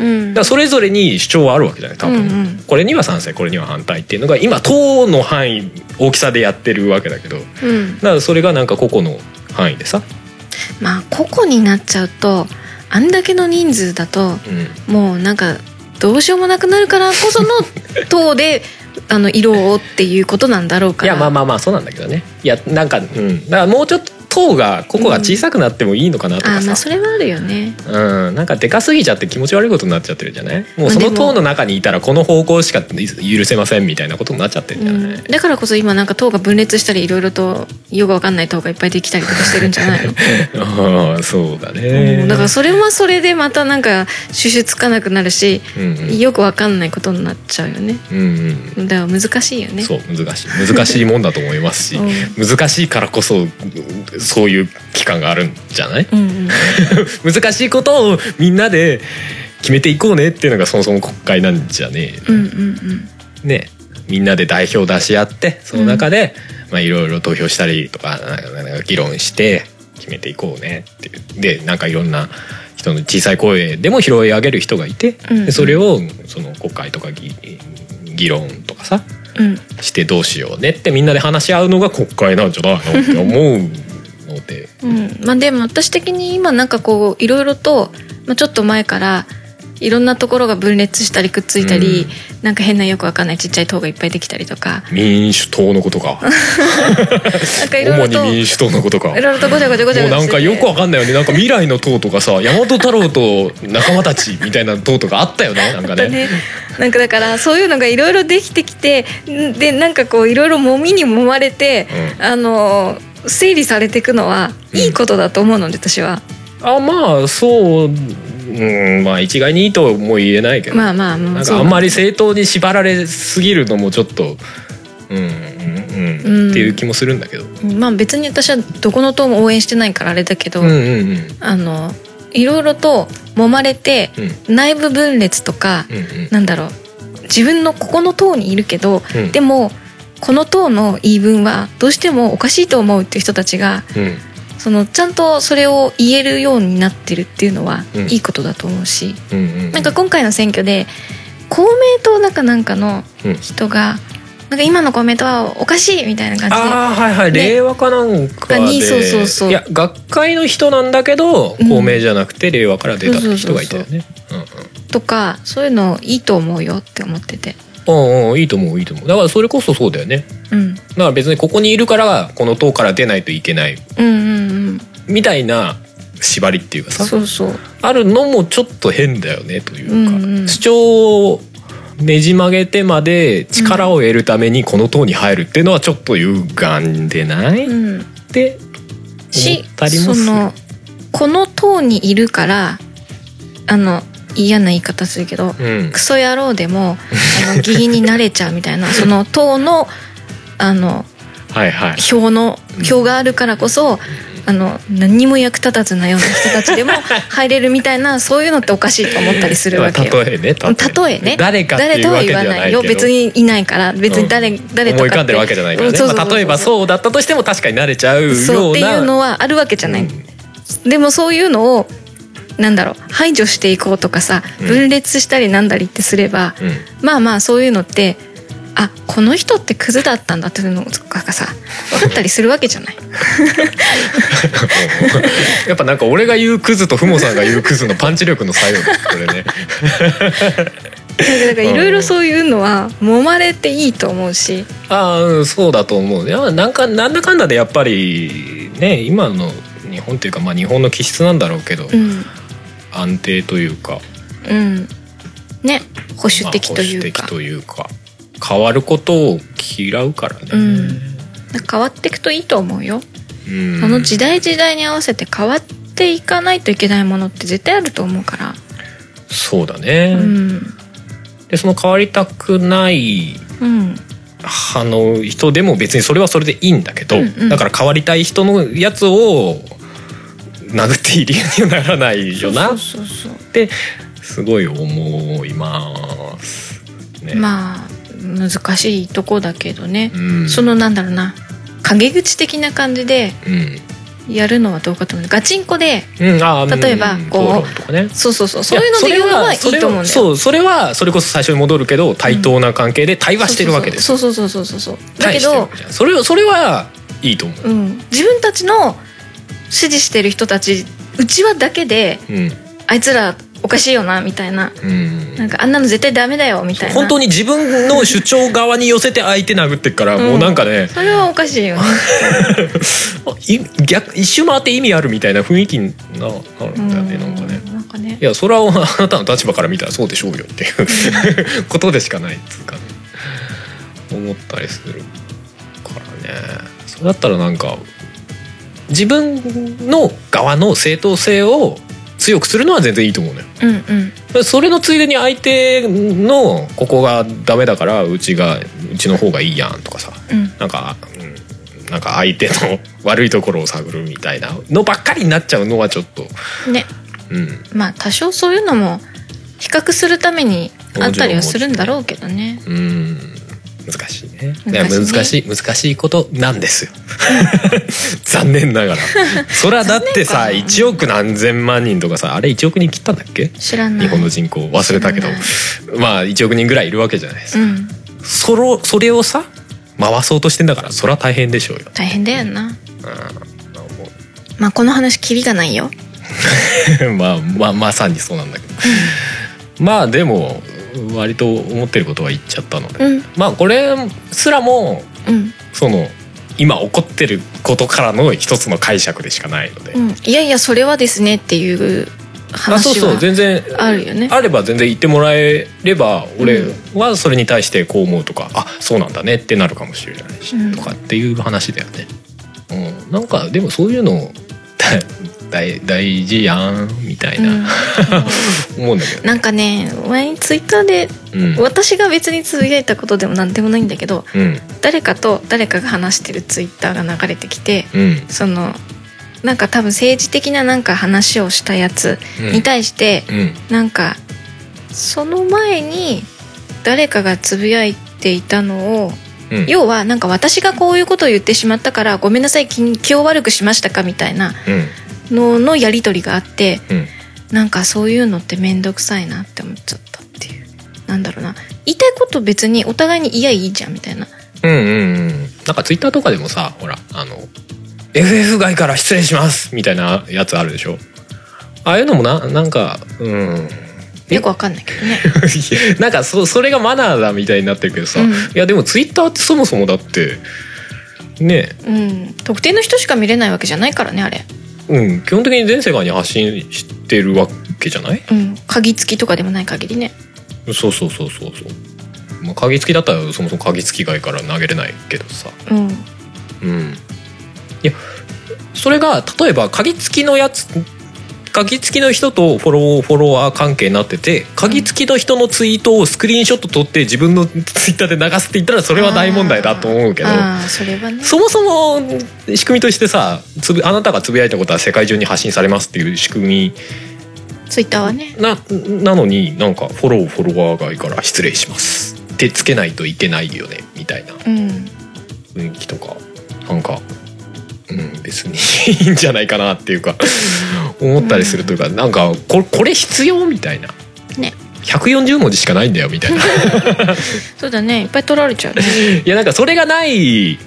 うん。からそれぞれに主張はあるわけじゃない多分、うんうん。これには賛成これには反対っていうのが今党の範囲大きさでやってるわけだけど。だうん。からそれがなんか個々の範囲でさ、まあ個々になっちゃうとあんだけの人数だとうん、もうなんかどうしようもなくなるからこその党で あの色をっていうことなんだろうから。いやまあまあまあそうなんだけどね。いやなんかうん。だからもうちょっと党が個々が小さくなってもいいのかなとかさ、あまあそれはあるよね。うん、なんかでかすぎちゃって気持ち悪いことになっちゃってるじゃない？もうそのまあでも。党の中にいたらこの方向しか許せませんみたいなことになっちゃってるうじゃない、ん、だからこそ今なんか党が分裂したりいろいろとよくわかんない党がいっぱいできたりとかしてるんじゃないの、あ あそうだうねん。だからそれはそれでまたなんか収集つかなくなるしうんうん。よくわかんないことになっちゃうよね。うんうん。だから難しいよね。そう難しい。難しいもんだと思いますし、う難しいからこそそういう期間があるんじゃない？うんうん。難しいことをみんなで決めていこうねっていうのがそもそも国会なんじゃねえうんうんねみんなで代表出し合ってその中で、まあいろいろ投票したりとかなんかなんか議論して決めていこうねっていう。でなんかいろんな人の小さい声でも拾い上げる人がいて、うんでそれをその国会とか議議論とかさうん。してどうしようねってみんなで話し合うのが国会なんじゃないのって思う。うん。まあでも私的に今なんかこういろいろと、まあ、ちょっと前からいろんなところが分裂したりくっついたり、なんか変なよくわかんないちっちゃい党がいっぱいできたりとか。民主党のことか。なんかいろいろと主に民主党のことか。いろいろとごちゃごちゃごちゃなんかよくわかんないよね。なんか未来の党とかさ大和太郎と仲間たちみたいな党とかあったよねなんかね。ね、なんかだからそういうのがいろいろできてきてんでなんかこういろいろ揉みに揉まれて、あの整理されていくのはうん。いいことだと思うので私は、あまあそううんまあ一概にいいとも言えないけど、まあまあもなうんかあんまり政党に縛られすぎるのもちょっとうんうんうん、うんっていう気もするんだけど。まあ別に私はどこの党も応援してないからあれだけど、うんうんうん。あのいろいろと揉まれてうん。内部分裂とか、うんうん。なんだろう。自分のここの党にいるけど、うん。でもこの党の言い分はどうしてもおかしいと思うっていう人たちがうん。そのちゃんとそれを言えるようになってるっていうのはうん。いいことだと思うし、うんうんなんか今回の選挙で公明党なんかなんかのうん。人がなんか今の公明党はおかしいみたいな感じでああはいはい、ね令和かなんかで。にそうそうそう。いや学会の人なんだけど、うん。公明じゃなくて令和から出た人がいたよね。とかそういうのいいと思うよって思っててうんうんいいと思ういいと思う。だからそれこそそうだよね。うん、だから別にここにいるからこの塔から出ないといけない。うんうんうん。みたいな縛りっていうかさ。そうそう。あるのもちょっと変だよねというか、うんうん。主張をねじ曲げてまで力を得るためにこの塔に入るっていうのはちょっと歪んでない、っうん。て思しったりもする。そのこの塔にいるからあの嫌な言い方するけどうん。クソ野郎でも あの義理になれちゃうみたいな その塔のあのはいはい。票の票があるからこそあの何にも役立たずなような人たちでも 入れるみたいなそういうのっておかしいと思ったりするわけよ。例えね例えね。誰か誰とは言わないいよ。別にいないから別に誰,、誰とか思い浮かんでるわけじゃないから例えばそうだったとしても確かに慣れちゃうような。そうっていうのはあるわけじゃない、でもそういうのをなんだろう排除していこうとかさうん。分裂したりなんだりってすれば、うん。うんまあまあそういうのってあこの人ってクズだったんだっていうのとかがさ分かったりするわけじゃない。やっぱなんか俺が言うクズとふもさんが言うクズのパンチ力の作用だこれね。だからいろいろそういうのは揉まれていいと思うし。ああうんそうだと思う。いやなんかなんだかんだでやっぱりね今の日本っていうかまあ日本の気質なんだろうけど、うん安定というか。うん。ね。保守的というまあ保守か的、というか。変わることを嫌うからね、うん。変わっていくといいと思うよ、うん。その時代時代に合わせて変わっていかないといけないものって絶対あると思うから。そうだね、うん。でその変わりたくないうん。派の人でも別にそれはそれでいいんだけど、うんうん。だから変わりたい人のやつを殴っていい理由にはならないよな。ってすごい思いますね。まあ難しいとこだけどね、うん、そのなんだろうな。陰口的な感じでうん。やるのはどうかと思う。ガチンコでうん、例えばうんこうね。そうそうそう。そういうので言うのはいいと思うんだよ。そうそれはそれこそ最初に戻るけど対等な関係で対話してるわけです。そうそうそうそうそうそう。だけどそれをそれはいいと思う、うん、自分たちの支持してる人たちうちわだけでうん。あいつらおかしいよなみたいな。うん。なんかあんなの絶対ダメだよみたいな。本当に自分の主張側に寄せて相手殴ってっから、うん。もうなんかねそれはおかしいよね。い逆一周回って意味あるみたいな雰囲気にななるんだよね、なんかね。うんなんかね。いやそれはあなたの立場から見たらそうでしょうよっていう。ことでしかないっつうかね。思ったりするからね。それだったらなんか自分の側の正当性を強くするのは全然いいと思うのよ。うんうん。それのついでに相手のここがダメだからうちがうちの方がいいやんとかさ。うん。なんか、うん、なんか相手の悪いところを探るみたいなのばっかりになっちゃうのはちょっと、ね。うん、まあ多少そういうのも比較するため to あったりはするんだろうけどね。うん難しいね。難しいね。難しい難しいことなんですよ。残念ながら。それはだってさ残念か1億何千万人とかさあれ1億人切ったんだっけ？知らない。日本の人口。忘れたけど。まあ1億人ぐらいいるわけじゃないですか、うん。それをそれをさ回そうとしてんだからそれは大変でしょうよ、大変だよな。うん。まあこの話キリがないよ。まあまあまさにそうなんだけど。まあでも割と思ってることは言っちゃったので、うん。まあこれすらもうん。その今起こってることからの一つの解釈でしかないので、うん。いやいやそれはですねっていうあそう話はそう全然あるよね。あれば全然言ってもらえれば俺うん。はそれに対してこう思うとか、あそうなんだねってなるかもしれないし、うん。とかっていう話だよね。うん、なんかでもそういうの大大事やんみたいな、うん。思うんだけど、なんかね前にツイッターでうん。私が別につぶやいたことでも何でもないんだけどうん。誰かと誰かが話してるツイッターが流れてきてうん。そのなんか多分政治的ななんか話をしたやつうん。に対して、うん。なんかその前に誰かがつぶやいていたのをうん。要はなんか私がこういうことを言ってしまったからごめんなさい気気を悪くしましたかみたいなうんののやり取りがあってうん。なんかそういうのって面倒くさいなって思っちゃったっていう。なんだろうな。言いたいこと別にお互いに言いやいいじゃんみたいな。うんうんうん。なんかツイッターとかでもさほらあの FF 外から失礼しますみたいなやつあるでしょ。ああいうのもななんかうん。えよくわかんないけどね。なんかそそれがマナーだみたいになってるけどさ、うん。いやでもツイッターってそもそもだってね。うん。特定の人しか見れないわけじゃないからねあれうん。基本的に全世界に発信してるわけじゃない？うん。鍵付きとかでもない限りね。そうそうそうそうそう、まあ、鍵付きだったらそもそも鍵付き外から投げれないけどさ。うん。うん。いやそれが例えば鍵付きのやつ鍵付きの人とフォローフォロワー関係になってて鍵付きの人のツイートをスクリーンショット撮って自分のツイッターで流すって言ったらそれは大問題だと思うけどそね。そもそも仕組みとしてさつぶあなたがつぶやいたことは世界中に発信されますっていう仕組みツイッターはね。ななのになんかフォローフォロワー外から失礼します。ってつけないといけないよねみたいなうん。雰囲気とかなんか、うん、別にいいんじゃないかなっていうか思ったりするというか、なんかここれ必要みたいな。ね。140文字しかないんだよみたいな。そうだね。いっぱい取られちゃうね。いやなんかそれがない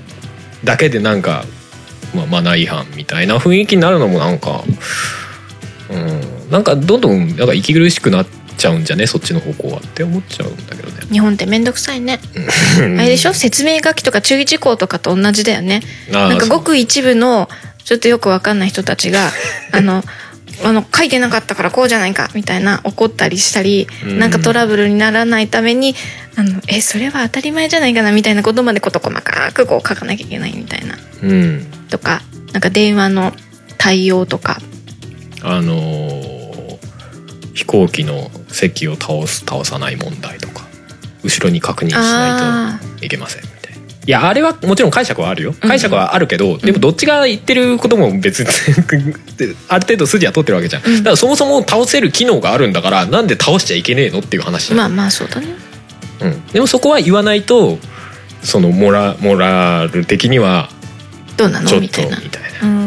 だけでなんか、まあ、マナー違反みたいな雰囲気になるのもなんかうんなんかどんどんなんか息苦しくなっちゃうんじゃね？そっちの方向はって思っちゃうんだけどね。日本ってめんどくさいね。うん。あれでしょ？説明書きとか注意事項とかと同じだよね。なんかごく一部のちょっとよくわかんない人たちが あのあの書いてなかったからこうじゃないかみたいな怒ったりしたり、うん。なんかトラブルにならないためにあのえそれは当たり前じゃないかなみたいなことまで事細かくこう書かなきゃいけないみたいな。うん。とかなんか電話の対応とか。あのー飛行機の席を倒す倒さない問題とか後ろに確認しなあいといけませんみたいな。いやあれはもちろん解釈はあるよ。うん解釈はあるけど、でもどっちが言ってることも別にある程度筋は取ってるわけじゃん、うん。だからそもそも倒せる機能があるんだからなんで倒しちゃいけねえのっていう話まあまあそうだね。うん、でもそこは言わないとそのモラモラル的にはどうなの？みたいな。みたいな。うん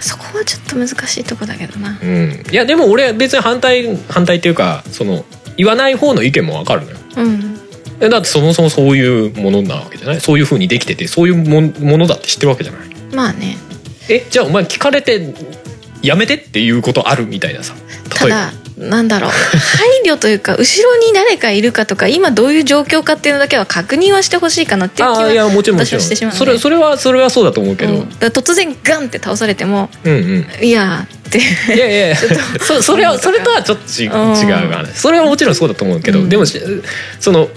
そこはちょっと難しいとこだけどな。うん、いやでも俺は別に反対反対っていうかその言わない方の意見もわかるのよ。うん。えだってそもそもそういうものなわけじゃない？そういうふうにできててそういうもんものだって知ってるわけじゃない？まあね。えじゃあお前聞かれてやめてっていうことあるみたいなさ。ただなんだろう。配慮というか後ろに誰かいるかとか今どういう状況かっていうのだけは確認はしてほしいかなっていう気はああいやもちろんもちしてしまうねそれそれはそれはそうだと思うけど、うん。突然ガンって倒されてもうん、うん。いやーっていやいやいや。そそれはそれとはちょっとち違ううん話それはもちろんそうだと思うけど、うん。でもしその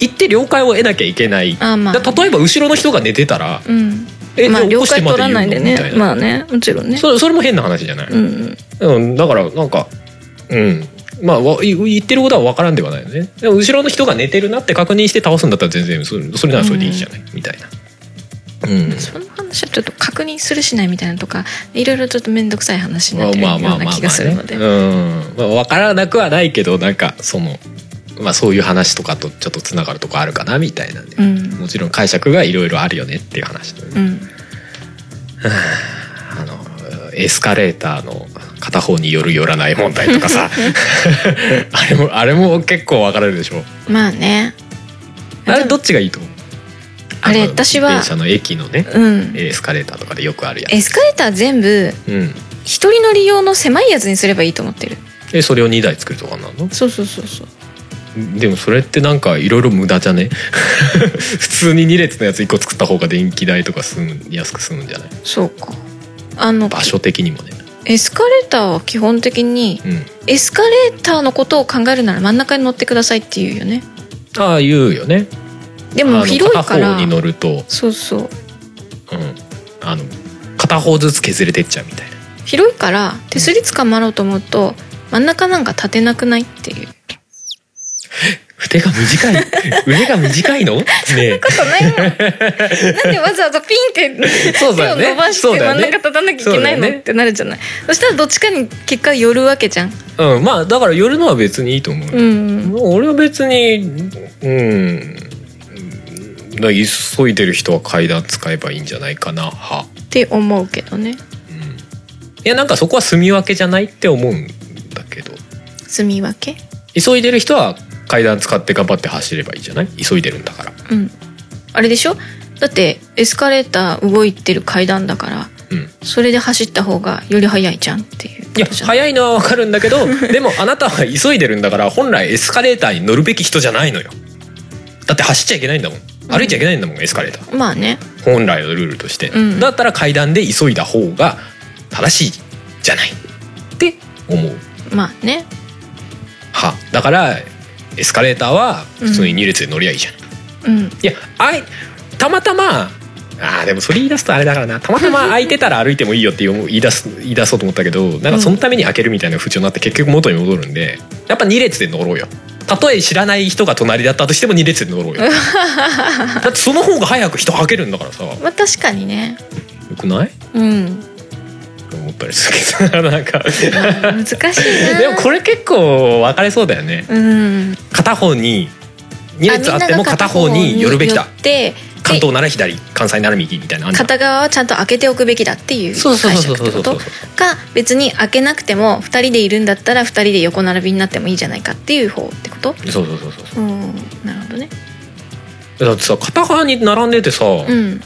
言って了解を得なきゃいけない。まあ。だ例えば後ろの人が寝てたらうん。えまあ了解取らないでね。まあねもちろんね。それそれも変な話じゃない、うん。うん、だからなんかうん。まあわい言ってることは分からんではないよね。でも後ろの人が寝てるなって確認して倒すんだったら全然それそれならそれでいいじゃない、みたいな。うん。その話はちょっと確認するしないみたいなとかいろいろちょっと面倒くさい話になってるような気がするので。ねうん。まあ、分からなくはないけどなんかそのまあそういう話とかとちょっとつながるとこあるかなみたいなんで、うん。もちろん解釈がいろいろあるよねっていう話で、うん。あのエスカレーターの片方による寄らない問題とかさ。あれもあれも結構分かれるでしょ。まあね。あれどっちがいいと思う？あれの私は電車の駅のねうん。エスカレーターとかでよくあるやエスカレーター全部つうん。一人乗り用の狭いやつにすればいいと思ってる。えそれを2台作るとかなんの？そうそうそうそう。でもそれってなんかいろいろ無駄じゃね？普通に2列のやつ1個作った方が電気代とか済む安く済むんじゃない？そうか。あの場所的にもねエスカレーターは基本的にうん。エスカレーターのことを考えるなら真ん中に乗ってくださいっていうよね。ああ言うよね。でも広いから。に乗ると、そうそう。うん、あの片方ずつ削れてっちゃうみたいな。広いから手すり捕まろうと思うと真ん中なんか立てなくないっていう腕が短い。腕が短いの？ねえ。ことないもんなんでわざわざピンって手を伸ばして真ん中立たなきゃいけないの、ね。ってなるじゃない。そしたらどっちかに結果寄るわけじゃん。うんまあだから寄るのは別にいいと思う、うん。俺は別にうん。だ急いでる人は階段使えばいいんじゃないかな。は、って思うけどね。うん、いやなんかそこは住み分けじゃないって思うんだけど。住み分け？急いでる人は階段使って頑張って走ればいいじゃない？急いでるんだから。うん。あれでしょ？だってエスカレーター動いてる階段だからうん。それで走った方がより速いじゃんっていういやことじゃないのはわかるんだけど でもあなたは急いでるんだから本来エスカレーターに乗るべき人じゃないのよ。だって走っちゃいけないんだもん。歩いちゃいけないんだもん、エスカレーター。まあね。本来のルールとして、うん。だったら階段で急いだ方が正しいじゃないって思う。まあね。は。だからエスカレーターは普通に2列で乗りゃいいじゃん、うん。いやあいたまたまあーでもそれ言い出すとあれだからな。たまたま空いてたら歩いてもいいよって言い出す 言い出そうと思ったけどなんかそのために開けるみたいな風潮になって結局元に戻るんでやっぱ2列で乗ろうよ。たとえ知らない人が隣だったとしても2列で乗ろうよ。だってその方が早く人開けるんだからさ。よまあ確かにね。くない？うん思ったりするけど なんか。難しいな。でもこれ結構分かれそうだよね。うん。片方に2列あっても片方に寄るべきだ。で関東なら左関西なら右みたいな片側はちゃんと開けておくべきだっていうそうそう解釈ってことか別に開けなくても2人でいるんだったら2人で横並びになってもいいじゃないかっていう方ってこと？そうそうそうそうそう。うんなるほどね。だってさ片側に並んでてさ、うん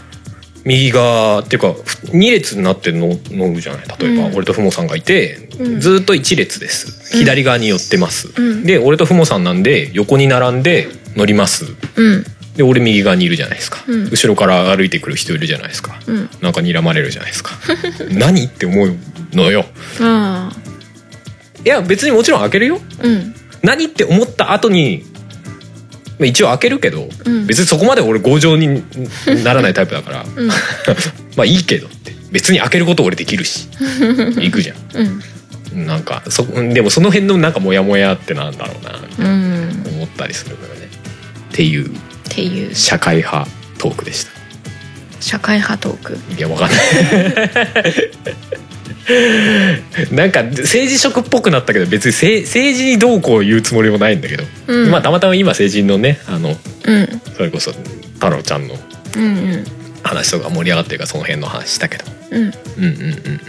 右側っていうか2列になっての乗るじゃない？例えば、うん。俺とふもさんがいて、うん。ずっと1列です。うん左側に寄ってます、うん。で俺とふもさんなんで横に並んで乗ります。うん。で俺右側にいるじゃないですか、うん。後ろから歩いてくる人いるじゃないですか。うん。なんか睨まれるじゃないですか。何って思うのよ。いや別にもちろん開けるよ。うん。何って思った後にまあ一応開けるけど、うん。別にそこまで俺強情にならないタイプだから、うん。まあいいけどって。別に開けること俺できるし。行くじゃうん。んなんかそでもその辺のなんかモヤモヤってなんだろうな。うん。思ったりするのよね。っていう。っていう。社会派トークでした。社会派トーク。いやわかんない なんか政治色っぽくなったけど別にせ政治にどうこう言うつもりもないんだけど、うん。まあたまたま今政治のねあのうん。それこそ太郎ちゃんの話とか盛り上がってるからその辺の話したけど。うん。うんうんうんうん。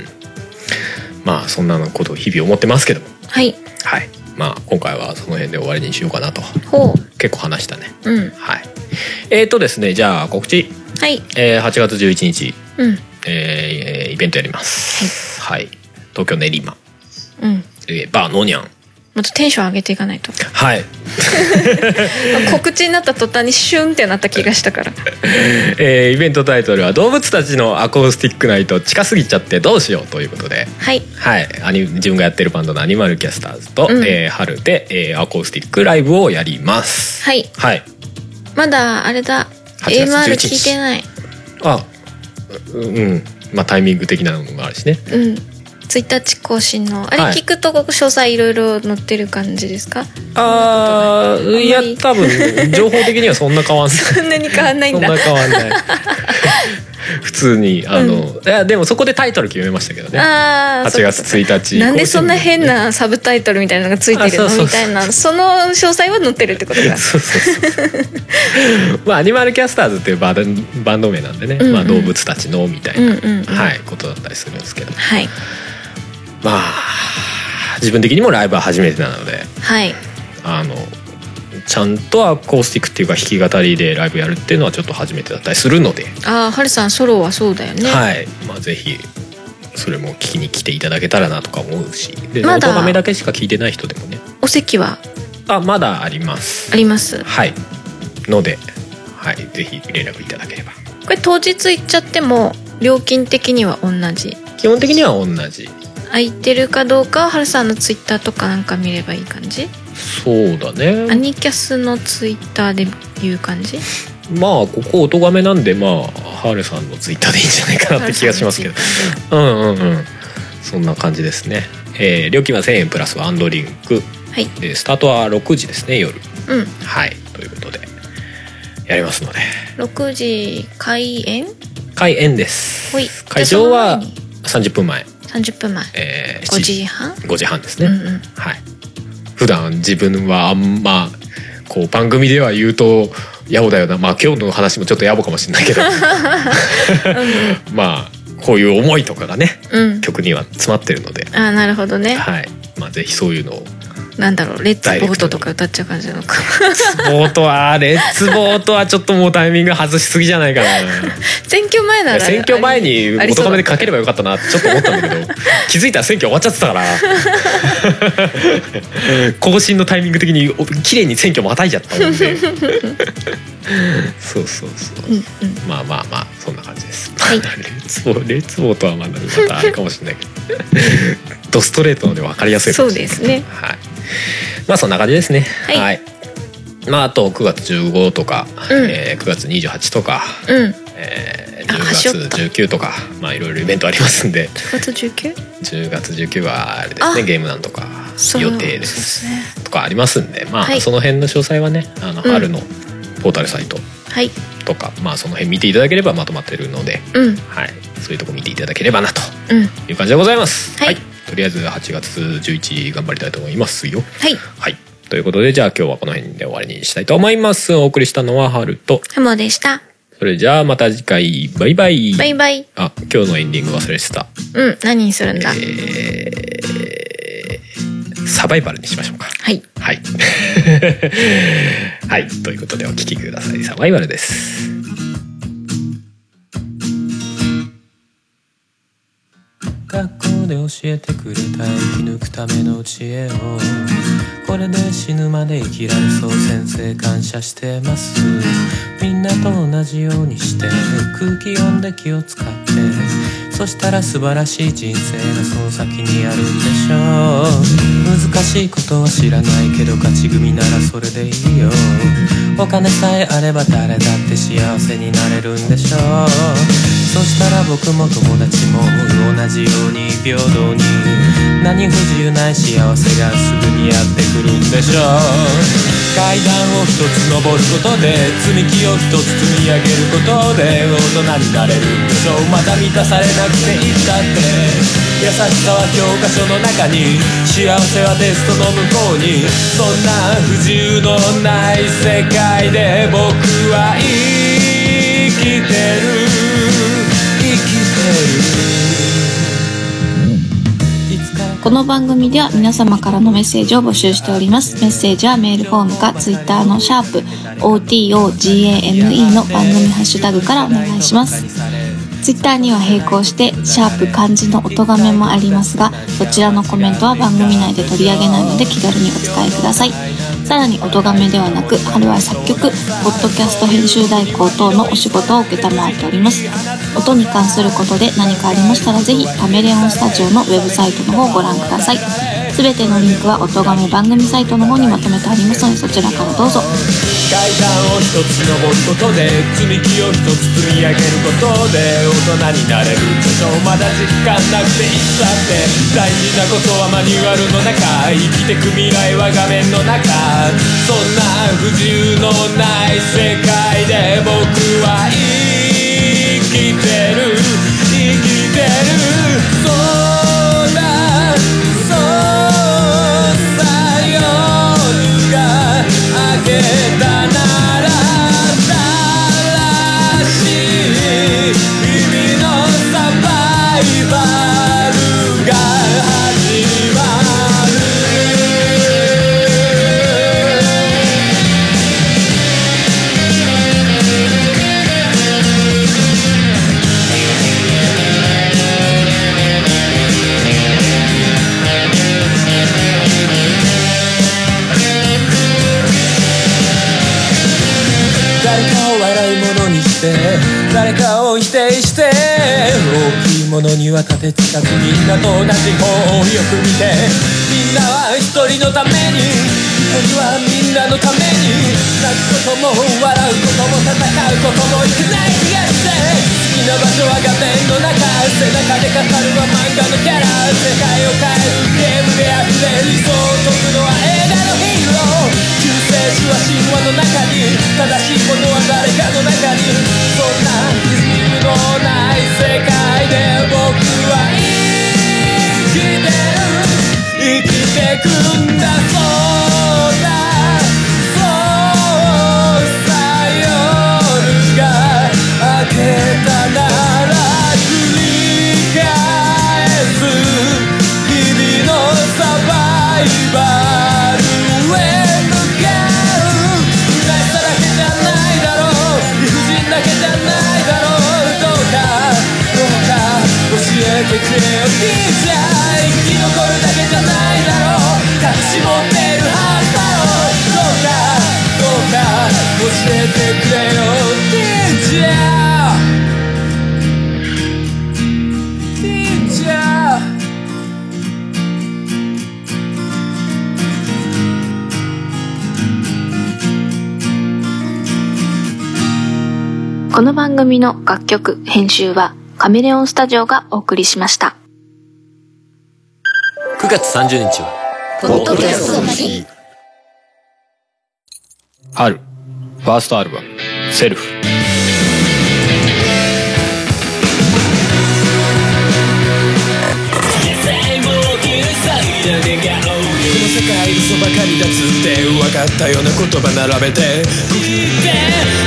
まあそんなことを日々思ってますけども。はい。はい。まあ今回はその辺で終わりにしようかなと。ほ結構話したね。ううん。はい。えーとですねじゃあ告知、はい。えー8月11日、うん。えーイベントやります。はい、東京練馬、うん。えーバーノニャンもっとテンション上げていかないと。はい、告知になった途端にシュンってなった気がしたから。えーイベントタイトルは「動物たちのアコースティックナイト近すぎちゃってどうしよう」ということで。はい。はい、アニ自分がやってるバンドのアニマルキャスターズと、うん。えー春で、えーアコースティックライブをやります。はい。はい。まだあれだ。8月 AMR 11日。聞いてない。あ、ううん、まあタイミング的なのもあるしね。うん1日更新のあれはい聞くと詳細いろいろ載ってる感じですか？ああんまりーいや多分情報的にはそんな変わんない。そんなに変わんないんだそんな変わんない。普通にあの、いやでもそこでタイトル決めましたけどね。8ああ月1日。なんでそんな変なサブタイトルみたいなのがついてるのみたいなその詳細は載ってるってことだ そうそうそう まあアニマルキャスターズっていうバンドバンド名なんでね、まあ動物たちのみたいな、はいことだったりするんですけど。はい。まあ自分的にもライブは初めてなので。はい。あのちゃんとアコースティックっていうか弾き語りでライブやるっていうのはちょっと初めてだったりするので、ああハルさんソロはそうだよね。はい。まあぜひそれも聞きに来ていただけたらなとか思うし。でまだ音がめだけしか聞いてない人でもね。お席は？あまだあります。あります？はい。ので、はい、ぜひ連絡いただければ。これ当日行っちゃっても料金的には同じ？基本的には同じ。空いてるかどうかはハルさんのツイッターとかなんか見ればいい感じ？そうだアねニキャスのツイッターで言う感じ？まあここ音がめなんでまあハーレさんのツイッターでいいんじゃないかなって気がしますけど。うんうんうん。そんな感じですね、えー料金は1000円プラスワンドリンク。はい。でスタートは6時ですね夜。うん。はい。ということでやりますので。6時開演？開演です。会場はじゃ30分前、あその前に。30分前。えー、5時半？5時半ですね、うんうん。はい普段自分はあんまこう番組では言うと野暮だよな。まあ今日の話もちょっと野暮かもしれないけど。まあこういう思いとかがねうん。曲には詰まってるので、ああなるほどね。はい。まあ、ぜひそういうのをなんだろうレッツボートとか歌っちゃう感じなのか。ボートはレッツボートはちょっともうタイミング外しすぎじゃないかな。選挙前なら選挙前にありそうだ音めでかければよかったなってちょっと思ったんだけど。気づいたら選挙終わっちゃってたから。更新のタイミング的にお綺麗に選挙またいじゃったもんでそうそうそう、うんうん。まあまあまあそんな感じです、はい。レッツボートはまだまたあれかもしれないけどドストレートので分かりやすいかそうですね。はい。まあそんな感じですね。はい。まああと9月15とか、うん。えー9月28とか、うん。えーあ端折10った月19とかまあいろいろイベントありますんで。9月 19? 10月19はあれですねあ。ゲームなんとか予定です。すね。とかありますんで。まあ、はい。その辺の詳細はねあのうん。春のポータルサイトはい。とか、まあその辺見ていただければまとまってるので、うん。はい、そういうとこ見ていただければなとうん。いう感じでございます。はいとりあえず8月11頑張りたいと思いますよ。はいはい。ということでじゃあ今日はこの辺で終わりにしたいと思います。お送りしたのはハルと、ハモでしたそれじゃあまた次回バイバイ。バイバイあ、今日のエンディング忘れてた。うん何にするんだ？えー、サバイバルにしましょうか。はいはい。はい。ということでお聞きください。サバイバルです。で教えてくれた生き抜くための知恵をこれで死ぬまで生きられそう先生感謝してます。みんなと同じようにして空気読んで気を使ってそしたら素晴らしい人生がその先にあるんでしょう。難しいことは知らないけど勝ち組ならそれでいいよ。お金さえあれば誰だって幸せになれるんでしょう。そしたら僕も友達も同じように平等に何不自由ない。幸せがすぐにやってくるんでしょう。階段を一つ登ることで積み木を一つ積み上げることで大人になれるんでしょうまだ満たされなくていいんだって。優しさは教科書の中に幸せはテストの向こうにそんな不自由のない世界で僕は生きてる生きてるこの番組では皆様からのメッセージを募集しております。メッセージはメールフォームか Twitter のシャープ OTOGAME の番組ハッシュタグからお願いします。ツイッターには並行して、シャープ漢字の音がめもありますが、そちらのコメントは番組内で取り上げないので気軽にお使いください。さらに音がめではなく、春は作曲、ポッドキャスト編集代行等のお仕事を承っております。音に関することで何かありましたらぜひカメレオンスタジオのウェブサイトの方をご覧ください。すべてのリンクは音がめ番組サイトの方にまとめてありますのでそちらからどうぞ。階段を一つ登ることで積み木を一つ積み上げることで大人になれるでしょうまだ実感なくていつだって大事なことはマニュアルの中生きてく未来は画面の中そんな不自由のない世界で僕は生きてる生きてる明誰かを否定して大きいものには立てつかずみんなと同じ方をよく見てみんなは一人のために一人はみんなのために泣くことも笑うことも戦うこともいけない気がして好きな場所は画面の中背中で語るは漫画のキャラ世界を変えるゲームで溢れ理想を解くのは映画のヒーロー救世主は神話の中に正しいものは誰かの中にそんなリズムのない世界で僕は組の楽曲編集はカメレオンスタジオがお送りしました。9月30日は春ファーストアルバム「セルフ」この世界嘘ばかりだつって分かったような言葉並べて区切って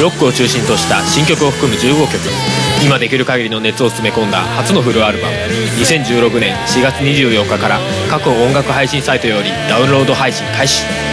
ロックを中心とした新曲を含む15曲。今できる限りの熱を詰め込んだ初のフルアルバム。2016年4月24日から各音楽配信サイトよりダウンロード配信開始。